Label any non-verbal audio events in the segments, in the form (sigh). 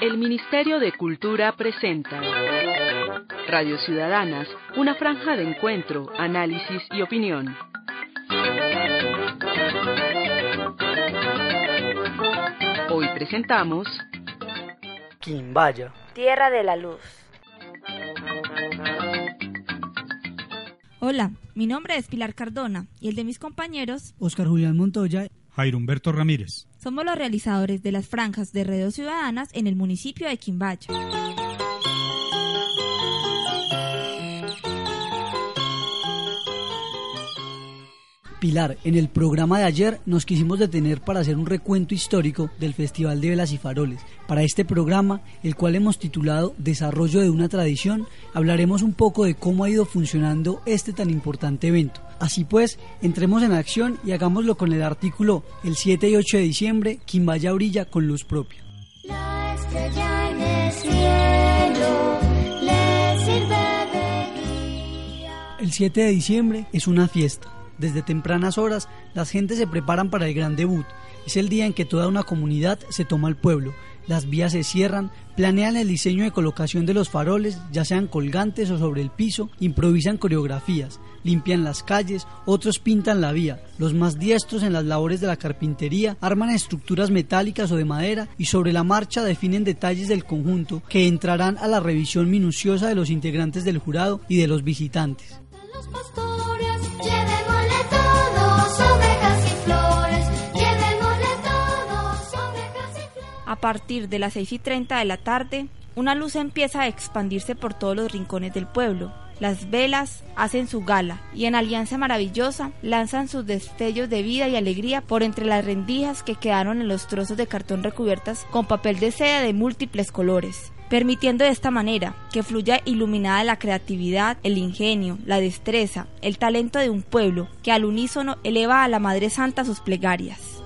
El Ministerio de Cultura presenta Radio Ciudadanas, una franja de encuentro, análisis y opinión. Hoy presentamos Quimbaya, Tierra de la Luz. Hola, mi nombre es Pilar Cardona y el de mis compañeros, Oscar Julián Montoya, Jairo Humberto Ramírez. somos los realizadores de las franjas de redes ciudadanas en el municipio de Quimbaya. Pilar, en el programa de ayer nos quisimos detener para hacer un recuento histórico del Festival de Velas y Faroles. Para este programa, el cual hemos titulado Desarrollo de una tradición, hablaremos un poco de cómo ha ido funcionando este tan importante evento. Así pues, entremos en acción y hagámoslo con el artículo El 7 y 8 de diciembre, Quimbaya brilla con luz propia. La estrella en el cielo le sirve de guía. El 7 de diciembre es una fiesta. Desde tempranas horas, las gentes se preparan para el gran debut. Es el día en que toda una comunidad se toma al pueblo. Las vías se cierran, planean el diseño de colocación de los faroles, ya sean colgantes o sobre el piso, improvisan coreografías, limpian las calles, otros pintan la vía. Los más diestros en las labores de la carpintería arman estructuras metálicas o de madera y sobre la marcha definen detalles del conjunto que entrarán a la revisión minuciosa de los integrantes del jurado y de los visitantes. A partir de las 6 y 30 de la tarde, una luz empieza a expandirse por todos los rincones del pueblo. Las velas hacen su gala y en alianza maravillosa lanzan sus destellos de vida y alegría por entre las rendijas que quedaron en los trozos de cartón recubiertas con papel de seda de múltiples colores permitiendo de esta manera que fluya iluminada la creatividad, el ingenio, la destreza, el talento de un pueblo que al unísono eleva a la Madre Santa sus plegarias.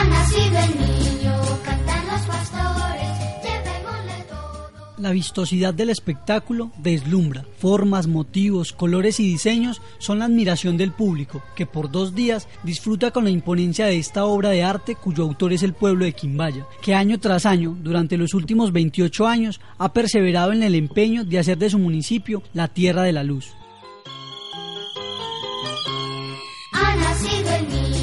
Ha nacido el niño, cantan los pastores, llevémosle todo. La vistosidad del espectáculo deslumbra. Formas, motivos, colores y diseños son la admiración del público, que por dos días disfruta con la imponencia de esta obra de arte cuyo autor es el pueblo de Quimbaya, que año tras año, durante los últimos 28 años, ha perseverado en el empeño de hacer de su municipio la tierra de la luz. Ha nacido el niño,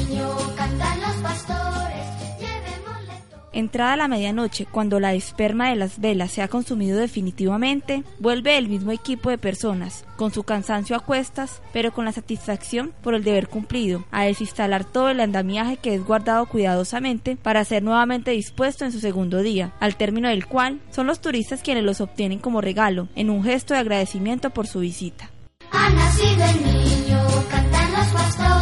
Entrada la medianoche, cuando la esperma de las velas se ha consumido definitivamente, vuelve el mismo equipo de personas, con su cansancio a cuestas, pero con la satisfacción por el deber cumplido, a desinstalar todo el andamiaje que es guardado cuidadosamente para ser nuevamente dispuesto en su segundo día, al término del cual son los turistas quienes los obtienen como regalo, en un gesto de agradecimiento por su visita. Ha nacido el niño, cantan los pastores,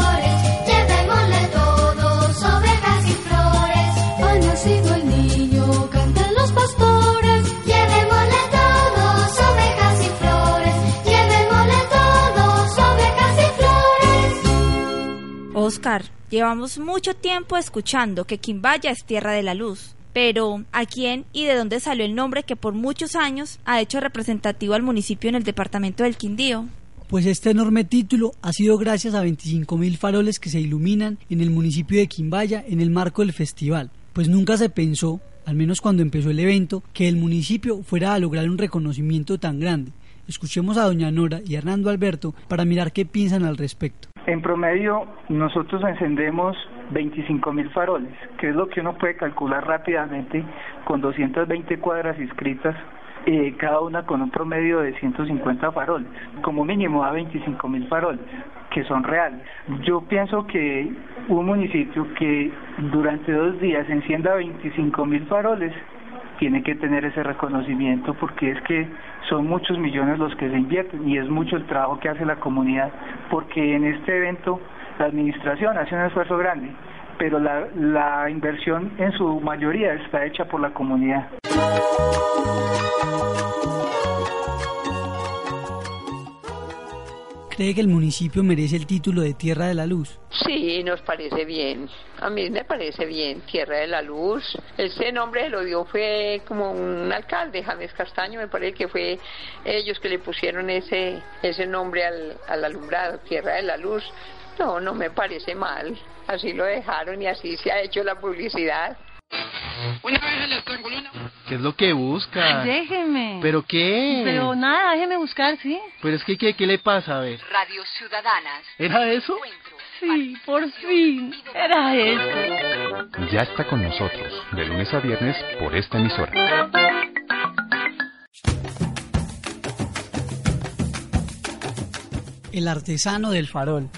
Llevamos mucho tiempo escuchando que Quimbaya es tierra de la luz. Pero, ¿a quién y de dónde salió el nombre que por muchos años ha hecho representativo al municipio en el departamento del Quindío? Pues este enorme título ha sido gracias a 25.000 faroles que se iluminan en el municipio de Quimbaya en el marco del festival. Pues nunca se pensó, al menos cuando empezó el evento, que el municipio fuera a lograr un reconocimiento tan grande. Escuchemos a doña Nora y Hernando Alberto para mirar qué piensan al respecto. En promedio, nosotros encendemos 25 mil faroles, que es lo que uno puede calcular rápidamente con 220 cuadras inscritas, eh, cada una con un promedio de 150 faroles. Como mínimo a 25 mil faroles, que son reales. Yo pienso que un municipio que durante dos días encienda 25 mil faroles tiene que tener ese reconocimiento porque es que son muchos millones los que se invierten y es mucho el trabajo que hace la comunidad porque en este evento la administración hace un esfuerzo grande pero la, inversión en su mayoría está hecha por la comunidad. ¿Cree que el municipio merece el título de Tierra de la Luz? Sí, nos parece bien. A mí me parece bien, Tierra de la Luz. Ese nombre lo dio fue como un alcalde, James Castaño, me parece que fue ellos que le pusieron ese ese nombre al, al alumbrado, Tierra de la Luz. No, no me parece mal. Así lo dejaron y así se ha hecho la publicidad. Una vez le estrangulé una... ¿Qué es lo que busca? Déjeme. ¿Pero qué? Pero nada, déjeme buscar, ¿sí? Pero es que, ¿qué, qué le pasa? A ver. Radio Ciudadanas. ¿Era eso? Sí, por fin. Era eso. Ya está con nosotros, de lunes a viernes, por esta emisora. El artesano del farol.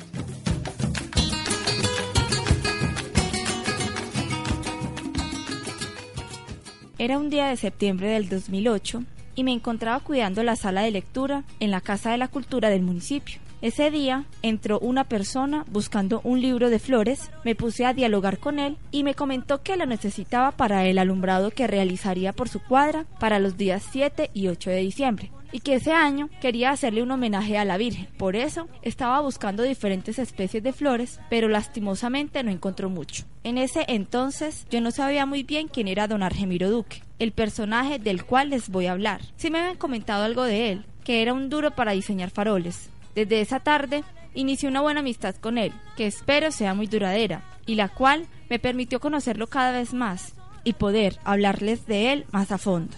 Era un día de septiembre del 2008 y me encontraba cuidando la sala de lectura en la Casa de la Cultura del municipio. Ese día entró una persona buscando un libro de flores, me puse a dialogar con él y me comentó que lo necesitaba para el alumbrado que realizaría por su cuadra para los días 7 y 8 de diciembre y que ese año quería hacerle un homenaje a la Virgen. Por eso estaba buscando diferentes especies de flores, pero lastimosamente no encontró mucho. En ese entonces yo no sabía muy bien quién era don Argemiro Duque, el personaje del cual les voy a hablar. Sí me habían comentado algo de él, que era un duro para diseñar faroles. Desde esa tarde inicié una buena amistad con él, que espero sea muy duradera, y la cual me permitió conocerlo cada vez más y poder hablarles de él más a fondo.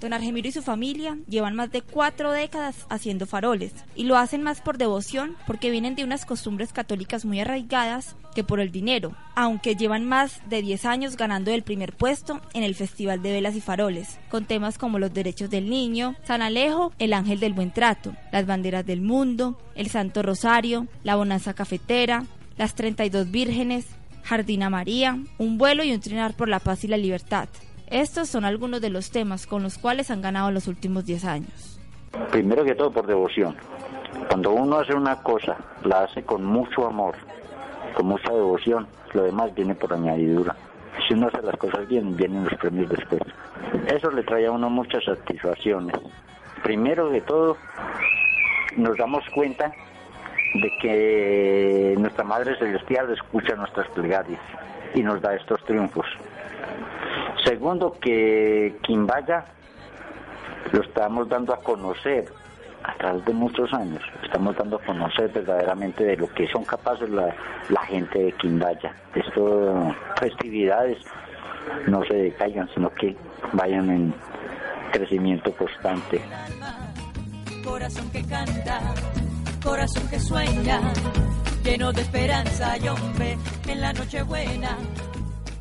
Don Argemiro y su familia llevan más de cuatro décadas haciendo faroles y lo hacen más por devoción porque vienen de unas costumbres católicas muy arraigadas que por el dinero, aunque llevan más de 10 años ganando el primer puesto en el Festival de Velas y Faroles, con temas como los derechos del niño, San Alejo, el ángel del buen trato, las banderas del mundo, el Santo Rosario, la bonanza cafetera, las 32 vírgenes, Jardina María, un vuelo y un trinar por la paz y la libertad. Estos son algunos de los temas con los cuales han ganado los últimos 10 años. Primero que todo por devoción. Cuando uno hace una cosa, la hace con mucho amor, con mucha devoción, lo demás viene por añadidura. Si uno hace las cosas bien, vienen los premios después. Eso le trae a uno muchas satisfacciones. Primero que todo, nos damos cuenta de que nuestra Madre Celestial escucha nuestras plegarias y nos da estos triunfos. Segundo, que Quimbaya lo estamos dando a conocer a través de muchos años. Estamos dando a conocer verdaderamente de lo que son capaces la, la gente de Quimbaya. Estas festividades no se decaigan, sino que vayan en crecimiento constante. Corazón que canta, corazón que sueña, lleno de esperanza y hombre en la noche buena.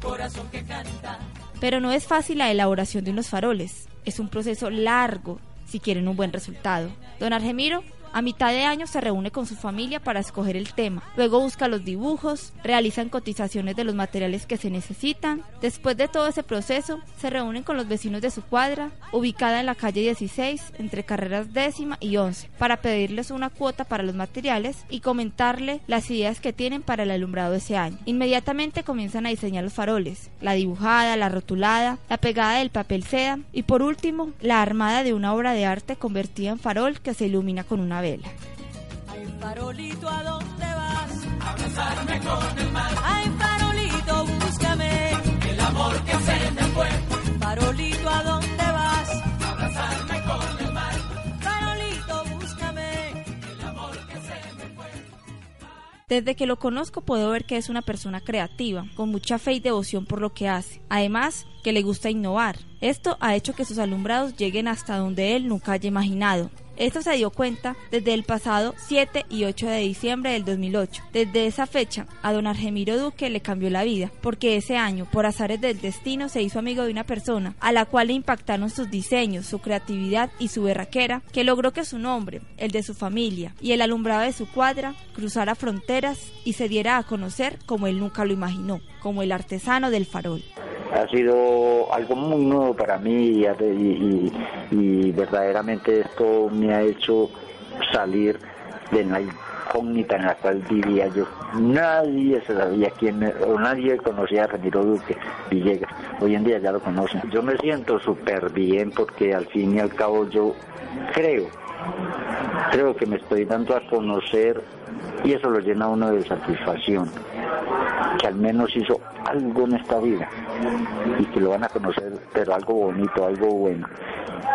Corazón que canta. Pero no es fácil la elaboración de unos faroles. Es un proceso largo si quieren un buen resultado. Don Argemiro a mitad de año se reúne con su familia para escoger el tema. Luego busca los dibujos, realizan cotizaciones de los materiales que se necesitan. Después de todo ese proceso, se reúnen con los vecinos de su cuadra, ubicada en la calle 16, entre carreras décima y 11, para pedirles una cuota para los materiales y comentarle las ideas que tienen para el alumbrado ese año. Inmediatamente comienzan a diseñar los faroles, la dibujada, la rotulada, la pegada del papel seda y por último, la armada de una obra de arte convertida en farol que se ilumina con una vela. Ay, farolito, ¿a dónde vas? A abrazarme con el mar. Ay, farolito, búscame. El amor que se me fue. Farolito, ¿a dónde vas? A abrazarme con el mar. Farolito, búscame. El amor que se me fue. Desde que lo conozco puedo ver que es una persona creativa, con mucha fe y devoción por lo que hace. Además, que le gusta innovar. Esto ha hecho que sus alumbrados lleguen hasta donde él nunca haya imaginado. Esto se dio cuenta desde el pasado 7 y 8 de diciembre del 2008. Desde esa fecha, a don Argemiro Duque le cambió la vida, porque ese año, por azares del destino, se hizo amigo de una persona a la cual le impactaron sus diseños, su creatividad y su berraquera, que logró que su nombre, el de su familia y el alumbrado de su cuadra cruzara fronteras y se diera a conocer como él nunca lo imaginó, como el artesano del farol ha sido algo muy nuevo para mí y, y, y, verdaderamente esto me ha hecho salir de la incógnita en la cual vivía yo. Nadie sabía quién o nadie conocía a Ramiro Duque Villegas. Hoy en día ya lo conocen. Yo me siento súper bien porque al fin y al cabo yo creo, creo que me estoy dando a conocer y eso lo llena uno de satisfacción, que al menos hizo algo en esta vida y que lo van a conocer, pero algo bonito, algo bueno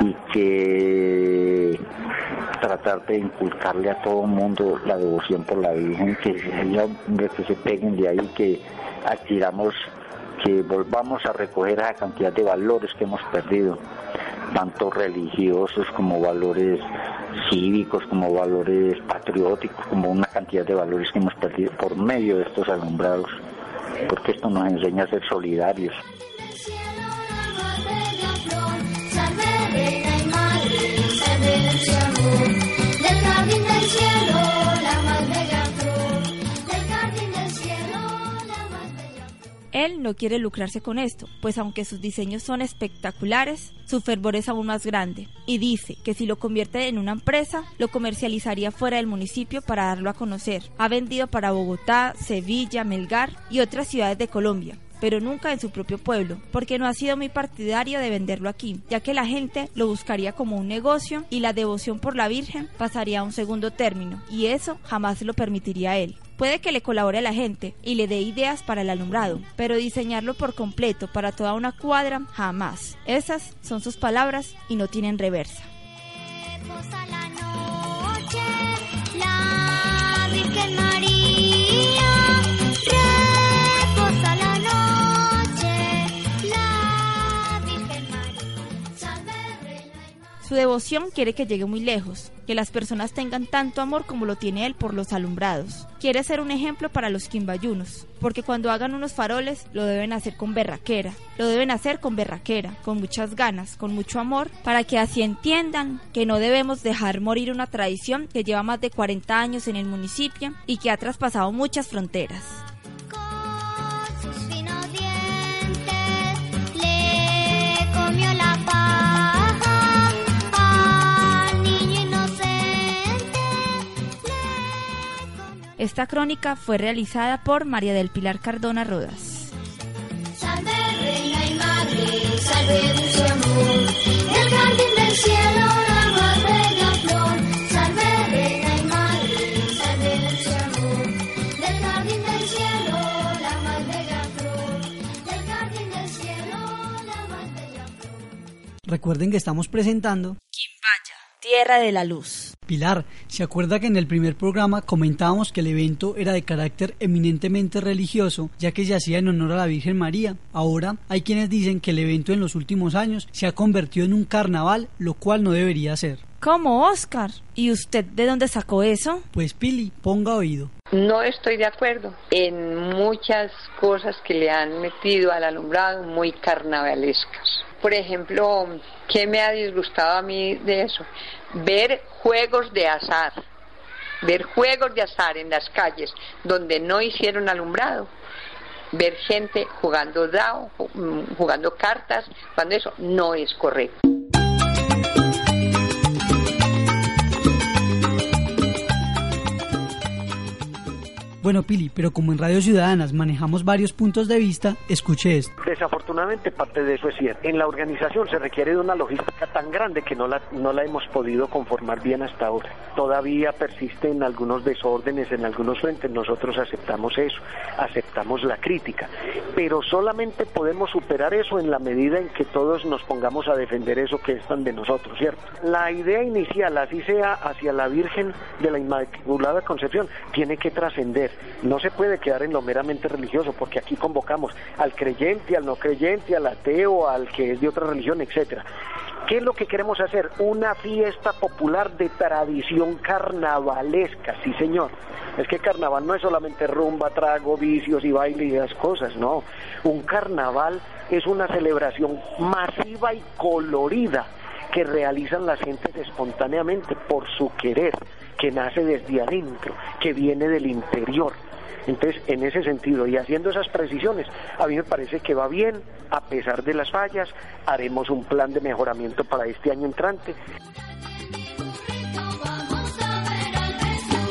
y que tratar de inculcarle a todo el mundo la devoción por la Virgen, que, que se peguen de ahí, que adquiramos, que volvamos a recoger esa cantidad de valores que hemos perdido, tanto religiosos como valores cívicos, como valores patrióticos, como una cantidad de valores que hemos perdido por medio de estos alumbrados, porque esto nos enseña a ser solidarios. Él no quiere lucrarse con esto, pues aunque sus diseños son espectaculares, su fervor es aún más grande, y dice que si lo convierte en una empresa, lo comercializaría fuera del municipio para darlo a conocer. Ha vendido para Bogotá, Sevilla, Melgar y otras ciudades de Colombia pero nunca en su propio pueblo, porque no ha sido muy partidario de venderlo aquí, ya que la gente lo buscaría como un negocio y la devoción por la Virgen pasaría a un segundo término, y eso jamás lo permitiría él. Puede que le colabore a la gente y le dé ideas para el alumbrado, pero diseñarlo por completo para toda una cuadra jamás. Esas son sus palabras y no tienen reversa. Su devoción quiere que llegue muy lejos, que las personas tengan tanto amor como lo tiene él por los alumbrados. Quiere ser un ejemplo para los quimbayunos, porque cuando hagan unos faroles lo deben hacer con berraquera, lo deben hacer con berraquera, con muchas ganas, con mucho amor, para que así entiendan que no debemos dejar morir una tradición que lleva más de 40 años en el municipio y que ha traspasado muchas fronteras. Esta crónica fue realizada por María del Pilar Cardona Rodas. Salve reina y madre, salve dulce amor, del jardín del cielo la más bella flor. Salve reina y madre, salve dulce amor, del jardín del cielo la más bella flor. Del jardín del cielo la más bella flor. Recuerden que estamos presentando Tierra de la Luz. Pilar, ¿se acuerda que en el primer programa comentábamos que el evento era de carácter eminentemente religioso, ya que se hacía en honor a la Virgen María? Ahora hay quienes dicen que el evento en los últimos años se ha convertido en un carnaval, lo cual no debería ser. ¿Cómo, Oscar? ¿Y usted de dónde sacó eso? Pues Pili, ponga oído. No estoy de acuerdo en muchas cosas que le han metido al alumbrado muy carnavalescas. Por ejemplo, ¿qué me ha disgustado a mí de eso? Ver juegos de azar, ver juegos de azar en las calles donde no hicieron alumbrado, ver gente jugando dao, ju- jugando cartas, cuando eso no es correcto. Bueno, Pili, pero como en Radio Ciudadanas manejamos varios puntos de vista, escuche esto. Desafortunadamente parte de eso es cierto. En la organización se requiere de una logística tan grande que no la, no la hemos podido conformar bien hasta ahora. Todavía persisten algunos desórdenes en algunos frentes, nosotros aceptamos eso, aceptamos la crítica, pero solamente podemos superar eso en la medida en que todos nos pongamos a defender eso que es tan de nosotros, ¿cierto? La idea inicial, así sea hacia la Virgen de la Inmaculada Concepción, tiene que trascender. No se puede quedar en lo meramente religioso, porque aquí convocamos al creyente, al no creyente, al ateo, al que es de otra religión, etcétera. ¿Qué es lo que queremos hacer? Una fiesta popular de tradición carnavalesca, sí señor. Es que carnaval no es solamente rumba, trago, vicios y baile y esas cosas, no. Un carnaval es una celebración masiva y colorida que realizan las gentes espontáneamente por su querer, que nace desde adentro, que viene del interior. Entonces, en ese sentido, y haciendo esas precisiones, a mí me parece que va bien, a pesar de las fallas, haremos un plan de mejoramiento para este año entrante.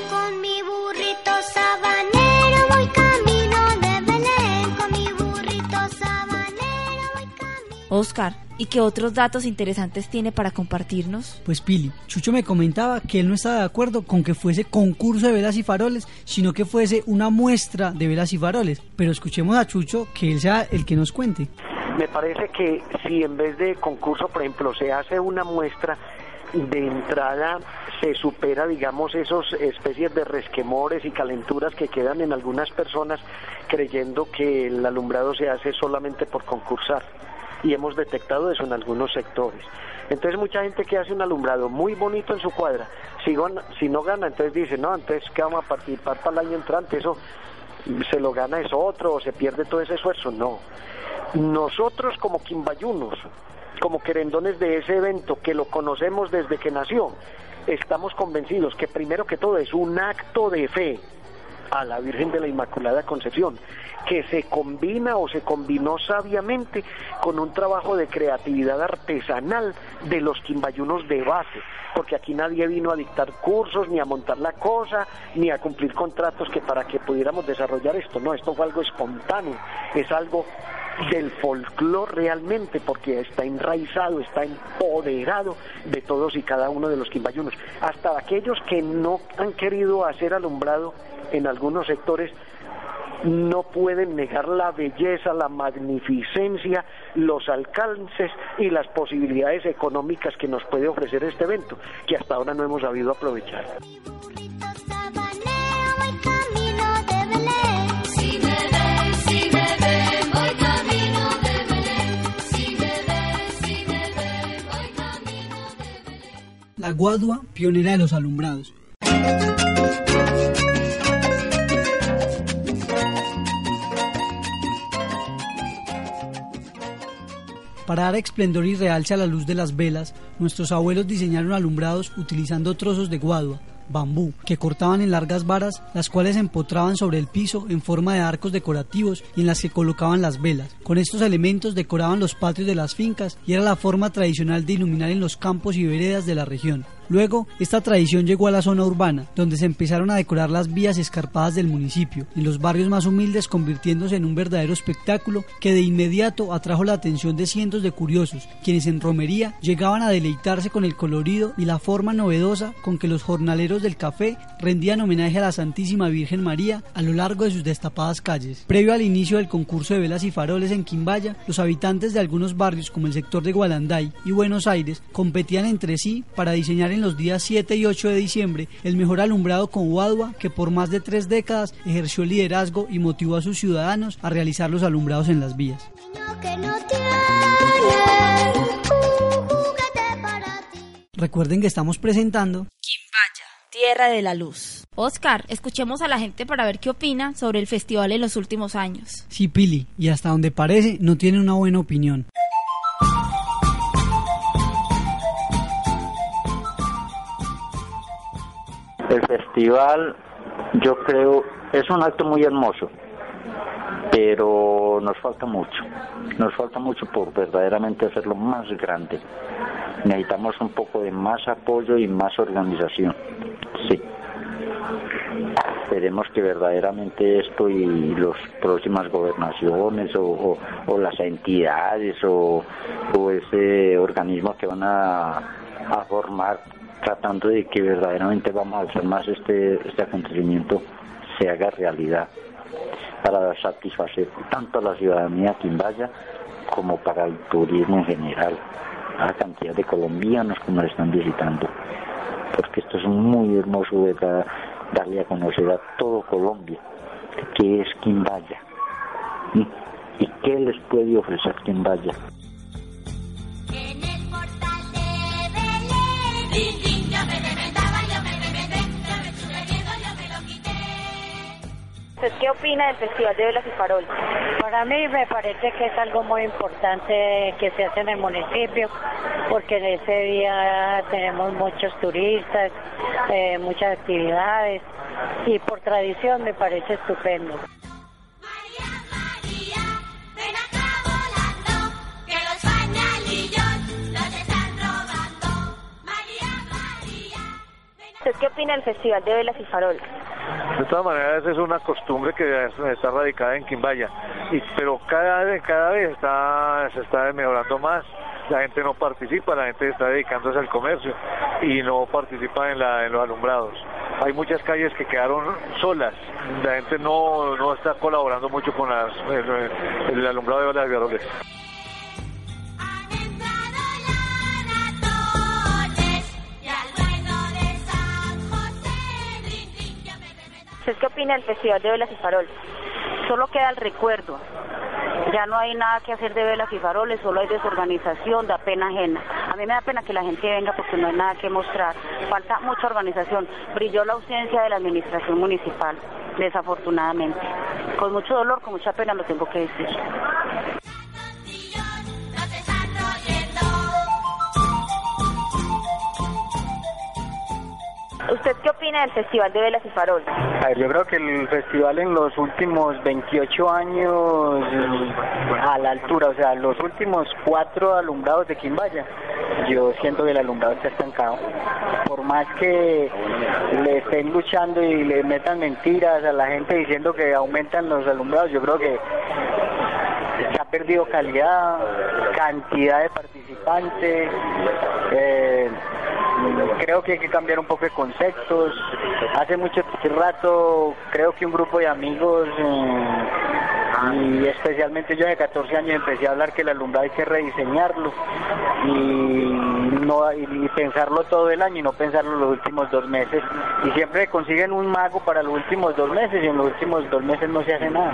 Con mi burrito sabanero voy camino de Belén. Con mi burrito sabanero voy camino. Oscar, ¿y qué otros datos interesantes tiene para compartirnos? Pues Pili, Chucho me comentaba que él no estaba de acuerdo con que fuese concurso de velas y faroles, sino que fuese una muestra de velas y faroles. Pero escuchemos a Chucho que él sea el que nos cuente. Me parece que si en vez de concurso, por ejemplo, se hace una muestra, de entrada se supera, digamos, esos especies de resquemores y calenturas que quedan en algunas personas creyendo que el alumbrado se hace solamente por concursar. Y hemos detectado eso en algunos sectores. Entonces mucha gente que hace un alumbrado muy bonito en su cuadra, si, gana- si no gana, entonces dice, no, entonces ¿qué vamos a participar para el año entrante? Eso se lo gana es otro o se pierde todo ese esfuerzo. No. Nosotros como quimbayunos, como querendones de ese evento, que lo conocemos desde que nació, estamos convencidos que primero que todo es un acto de fe a la Virgen de la Inmaculada Concepción, que se combina o se combinó sabiamente con un trabajo de creatividad artesanal de los quimbayunos de base, porque aquí nadie vino a dictar cursos, ni a montar la cosa, ni a cumplir contratos que para que pudiéramos desarrollar esto, no, esto fue algo espontáneo, es algo del folclore realmente, porque está enraizado, está empoderado de todos y cada uno de los quimbayunos, hasta aquellos que no han querido hacer alumbrado en algunos sectores no pueden negar la belleza, la magnificencia, los alcances y las posibilidades económicas que nos puede ofrecer este evento, que hasta ahora no hemos sabido aprovechar. La Guadua, pionera de los alumbrados. Para dar esplendor y realce a la luz de las velas, nuestros abuelos diseñaron alumbrados utilizando trozos de guadua, bambú, que cortaban en largas varas, las cuales empotraban sobre el piso en forma de arcos decorativos y en las que colocaban las velas. Con estos elementos decoraban los patios de las fincas y era la forma tradicional de iluminar en los campos y veredas de la región. Luego, esta tradición llegó a la zona urbana, donde se empezaron a decorar las vías escarpadas del municipio, en los barrios más humildes convirtiéndose en un verdadero espectáculo que de inmediato atrajo la atención de cientos de curiosos, quienes en romería llegaban a deleitarse con el colorido y la forma novedosa con que los jornaleros del café rendían homenaje a la Santísima Virgen María a lo largo de sus destapadas calles. Previo al inicio del concurso de velas y faroles en Quimbaya, los habitantes de algunos barrios como el sector de Gualanday y Buenos Aires competían entre sí para diseñar en los días 7 y 8 de diciembre el mejor alumbrado con guadua que por más de tres décadas ejerció el liderazgo y motivó a sus ciudadanos a realizar los alumbrados en las vías. Recuerden que estamos presentando Tierra de la Luz. Oscar, escuchemos a la gente para ver qué opina sobre el festival en los últimos años. Sí, Pili, y hasta donde parece no tiene una buena opinión. El festival, yo creo, es un acto muy hermoso, pero nos falta mucho. Nos falta mucho por verdaderamente hacerlo más grande. Necesitamos un poco de más apoyo y más organización. Sí. Esperemos que verdaderamente esto y las próximas gobernaciones o, las entidades o, ese organismo que van a formar tratando de que verdaderamente vamos a hacer más este, este acontecimiento se haga realidad para satisfacer tanto a la ciudadanía quimbaya como para el turismo en general, a la cantidad de colombianos que nos están visitando, porque esto es muy hermoso ¿verdad? darle a conocer a todo Colombia qué es Quimbaya ¿sí? y qué les puede ofrecer Quimbaya. En ¿Usted qué opina del Festival de Velas y Farol? Para mí me parece que es algo muy importante que se hace en el municipio, porque en ese día tenemos muchos turistas, eh, muchas actividades, y por tradición me parece estupendo. Que los pañalillos los están robando. ¿Usted qué opina del Festival de Velas y Farol? De todas maneras es una costumbre que está radicada en Quimbaya, y, pero cada vez, cada vez está, se está mejorando más. La gente no participa, la gente está dedicándose al comercio y no participa en, la, en los alumbrados. Hay muchas calles que quedaron solas, la gente no, no está colaborando mucho con las, el, el alumbrado de las garoles. ¿Usted qué opina del Festival de Velas y Faroles? Solo queda el recuerdo. Ya no hay nada que hacer de velas y faroles, solo hay desorganización, da pena ajena. A mí me da pena que la gente venga porque no hay nada que mostrar. Falta mucha organización. Brilló la ausencia de la administración municipal, desafortunadamente. Con mucho dolor, con mucha pena lo tengo que decir. ¿Usted qué opina del Festival de Velas y Faroles? A ver, yo creo que el festival en los últimos 28 años a la altura, o sea, los últimos cuatro alumbrados de Quimbaya, yo siento que el alumbrado está estancado. Por más que le estén luchando y le metan mentiras a la gente diciendo que aumentan los alumbrados, yo creo que se ha perdido calidad, cantidad de participantes. eh, creo que hay que cambiar un poco de conceptos. Hace mucho rato creo que un grupo de amigos eh, y especialmente yo de 14 años empecé a hablar que el alumbrado hay que rediseñarlo y no y pensarlo todo el año y no pensarlo los últimos dos meses y siempre consiguen un mago para los últimos dos meses y en los últimos dos meses no se hace nada.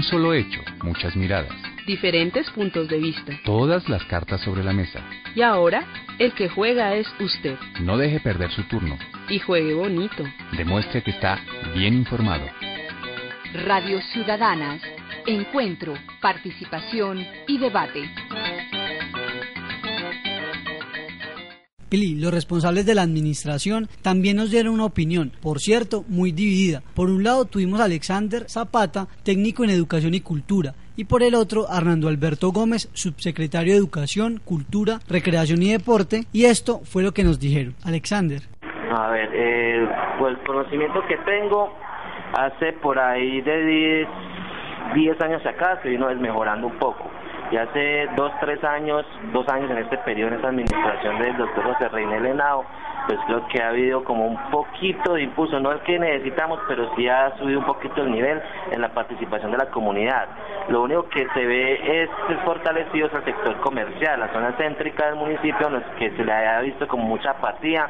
Un solo hecho, muchas miradas. Diferentes puntos de vista. Todas las cartas sobre la mesa. Y ahora, el que juega es usted. No deje perder su turno. Y juegue bonito. Demuestre que está bien informado. Radio Ciudadanas. Encuentro, participación y debate. Los responsables de la administración también nos dieron una opinión, por cierto, muy dividida. Por un lado tuvimos a Alexander Zapata, técnico en educación y cultura, y por el otro a Hernando Alberto Gómez, subsecretario de Educación, Cultura, Recreación y Deporte, y esto fue lo que nos dijeron. Alexander. A ver, eh, pues el conocimiento que tengo hace por ahí de 10, 10 años acá vino desmejorando un poco. Y hace dos, tres años, dos años en este periodo, en esta administración del doctor José Reinel Henao, pues creo que ha habido como un poquito de impulso, no el que necesitamos, pero sí ha subido un poquito el nivel en la participación de la comunidad. Lo único que se ve es fortalecido es el sector comercial, la zona céntrica del municipio, en los que se le ha visto como mucha apatía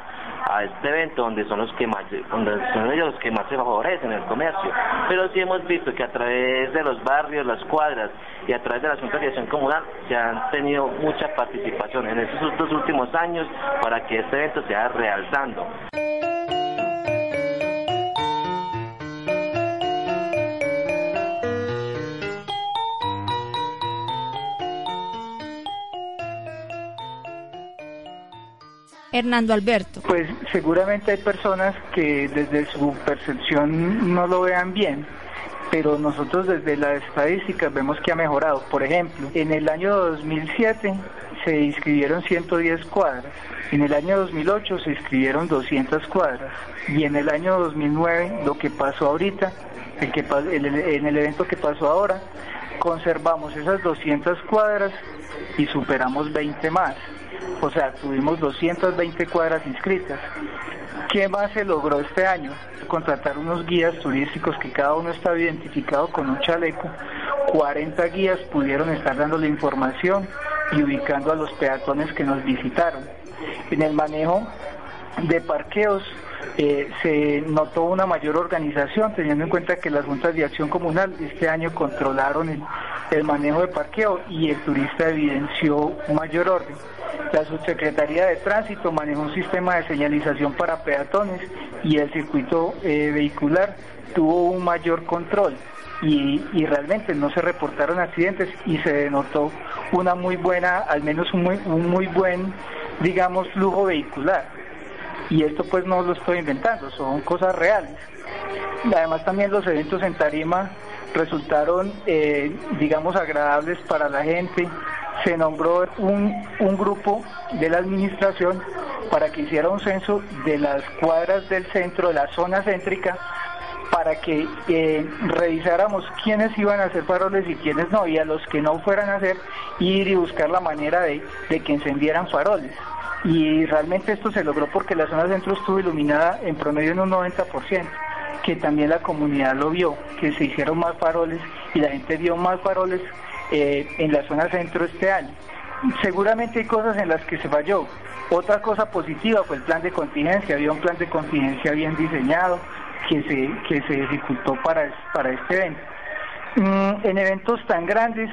a este evento, donde son los que más, donde son ellos los que más se favorecen el comercio. Pero sí hemos visto que a través de los barrios, las cuadras y a través de la Junta de Acción Comunal se han tenido mucha participación en estos dos últimos años para que este evento se vaya realzando. Hernando Alberto. Pues seguramente hay personas que desde su percepción no lo vean bien, pero nosotros desde las estadísticas vemos que ha mejorado. Por ejemplo, en el año 2007 se inscribieron 110 cuadras, en el año 2008 se inscribieron 200 cuadras y en el año 2009 lo que pasó ahorita, en el evento que pasó ahora, conservamos esas 200 cuadras y superamos 20 más. O sea, tuvimos 220 cuadras inscritas. ¿Qué más se logró este año? Contratar unos guías turísticos que cada uno estaba identificado con un chaleco. 40 guías pudieron estar dando la información y ubicando a los peatones que nos visitaron. En el manejo de parqueos eh, se notó una mayor organización, teniendo en cuenta que las juntas de acción comunal este año controlaron el, manejo de parqueo y el turista evidenció mayor orden. La subsecretaría de tránsito manejó un sistema de señalización para peatones y el circuito eh, vehicular tuvo un mayor control. Y, y realmente no se reportaron accidentes y se denotó una muy buena, al menos un muy, un muy buen, digamos, flujo vehicular y esto pues no lo estoy inventando, son cosas reales. Además también los eventos en Tarima resultaron, eh, digamos, agradables para la gente. Se nombró un, un grupo de la administración para que hiciera un censo de las cuadras del centro, de la zona céntrica, para que eh, revisáramos quiénes iban a hacer faroles y quiénes no, y a los que no fueran a hacer, ir y buscar la manera de, de que encendieran faroles y realmente esto se logró porque la zona centro estuvo iluminada en promedio en un 90%, que también la comunidad lo vio, que se hicieron más faroles y la gente vio más faroles eh, en la zona centro este año. Seguramente hay cosas en las que se falló. Otra cosa positiva fue el plan de contingencia. Había un plan de contingencia bien diseñado que se, que se dificultó para, para este evento. Mm, en eventos tan grandes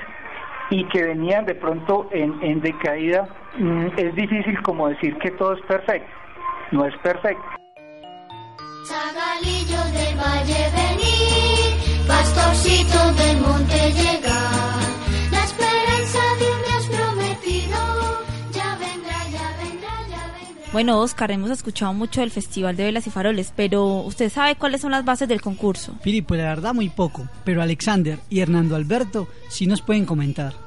y que venían de pronto en, en decaída, mm, es difícil como decir que todo es perfecto. No es perfecto. Zagalillo del valle venir, pastorcito del monte llegar. Bueno, Oscar, hemos escuchado mucho del Festival de Velas y Faroles, pero ¿usted sabe cuáles son las bases del concurso? Piri, pues la verdad muy poco, pero Alexander y Hernando Alberto sí nos pueden comentar.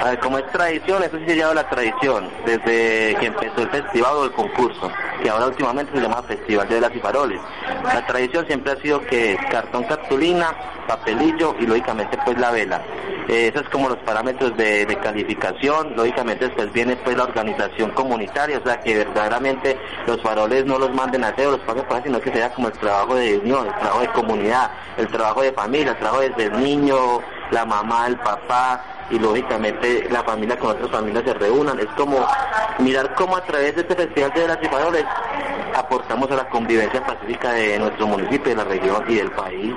A ver, como es tradición, eso sí se llama la tradición, desde que empezó el festival o el concurso, que ahora últimamente se llama Festival de Velas y Faroles. La tradición siempre ha sido que cartón cartulina, papelillo y lógicamente pues la vela. Eh, esos es como los parámetros de, de calificación, lógicamente después viene pues la organización comunitaria, o sea que verdaderamente los faroles no los manden a hacer los pasen por ahí, sino que sea como el trabajo de unión, el trabajo de comunidad, el trabajo de familia, el trabajo desde el niño, la mamá, el papá, y lógicamente la familia con otras familias se reúnan. Es como mirar cómo a través de este festival de las Faroles aportamos a la convivencia pacífica de nuestro municipio, de la región y del país.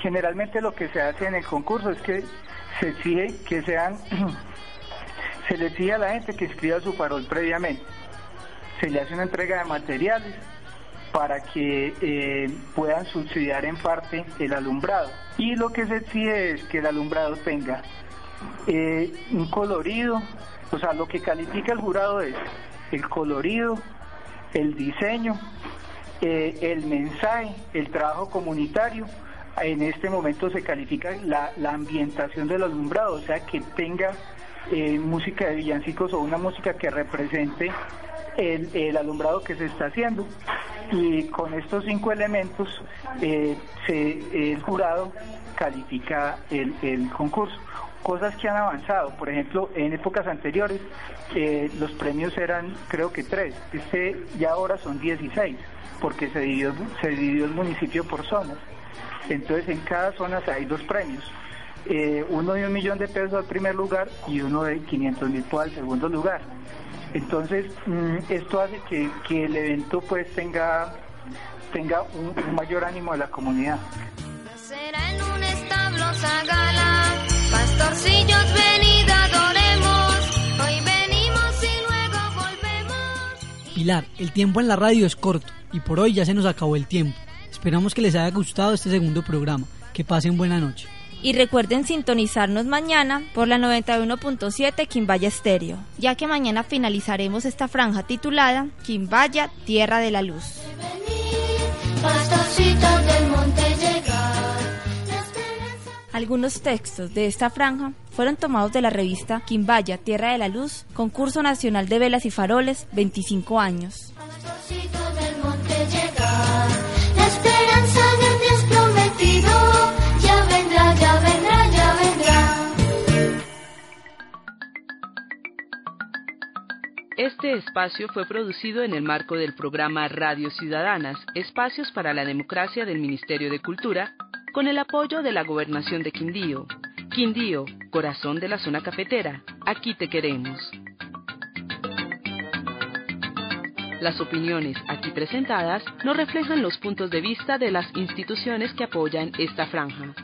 Generalmente lo que se hace en el concurso es que se exige que sean, (clears throat) se le exige a la gente que escriba su farol previamente. Se le hace una entrega de materiales para que eh, puedan subsidiar en parte el alumbrado. Y lo que se exige es que el alumbrado tenga eh, un colorido, o sea, lo que califica el jurado es el colorido, el diseño, eh, el mensaje, el trabajo comunitario. En este momento se califica la, la ambientación del alumbrado, o sea, que tenga eh, música de villancicos o una música que represente el, alumbrado que se está haciendo. Y con estos cinco elementos, eh, el jurado califica el, concurso cosas que han avanzado. Por ejemplo, en épocas anteriores eh, los premios eran creo que tres, este ya ahora son 16, porque se dividió el municipio por zonas. Entonces en cada zona hay dos premios. Eh, uno de un millón de pesos al primer lugar y uno de 500 mil pesos al segundo lugar. Entonces, mm, esto hace que, que el evento pues tenga, tenga un, un mayor ánimo de la comunidad. Será en un establo Zagala, pastorcillos venid adoremos, hoy venimos y luego volvemos. Pilar, el tiempo en la radio es corto y por hoy ya se nos acabó el tiempo. Esperamos que les haya gustado este segundo programa. Que pasen buena noche. Y recuerden sintonizarnos mañana por la 91.7 Quimbaya Estéreo, ya que mañana finalizaremos esta franja titulada Quimbaya, Tierra de la Luz. Algunos textos de esta franja fueron tomados de la revista Quimbaya, Tierra de la Luz, Concurso Nacional de Velas y Faroles, 25 años. Este espacio fue producido en el marco del programa Radio Ciudadanas, Espacios para la Democracia del Ministerio de Cultura, con el apoyo de la Gobernación de Quindío. Quindío, corazón de la zona cafetera, aquí te queremos. Las opiniones aquí presentadas no reflejan los puntos de vista de las instituciones que apoyan esta franja.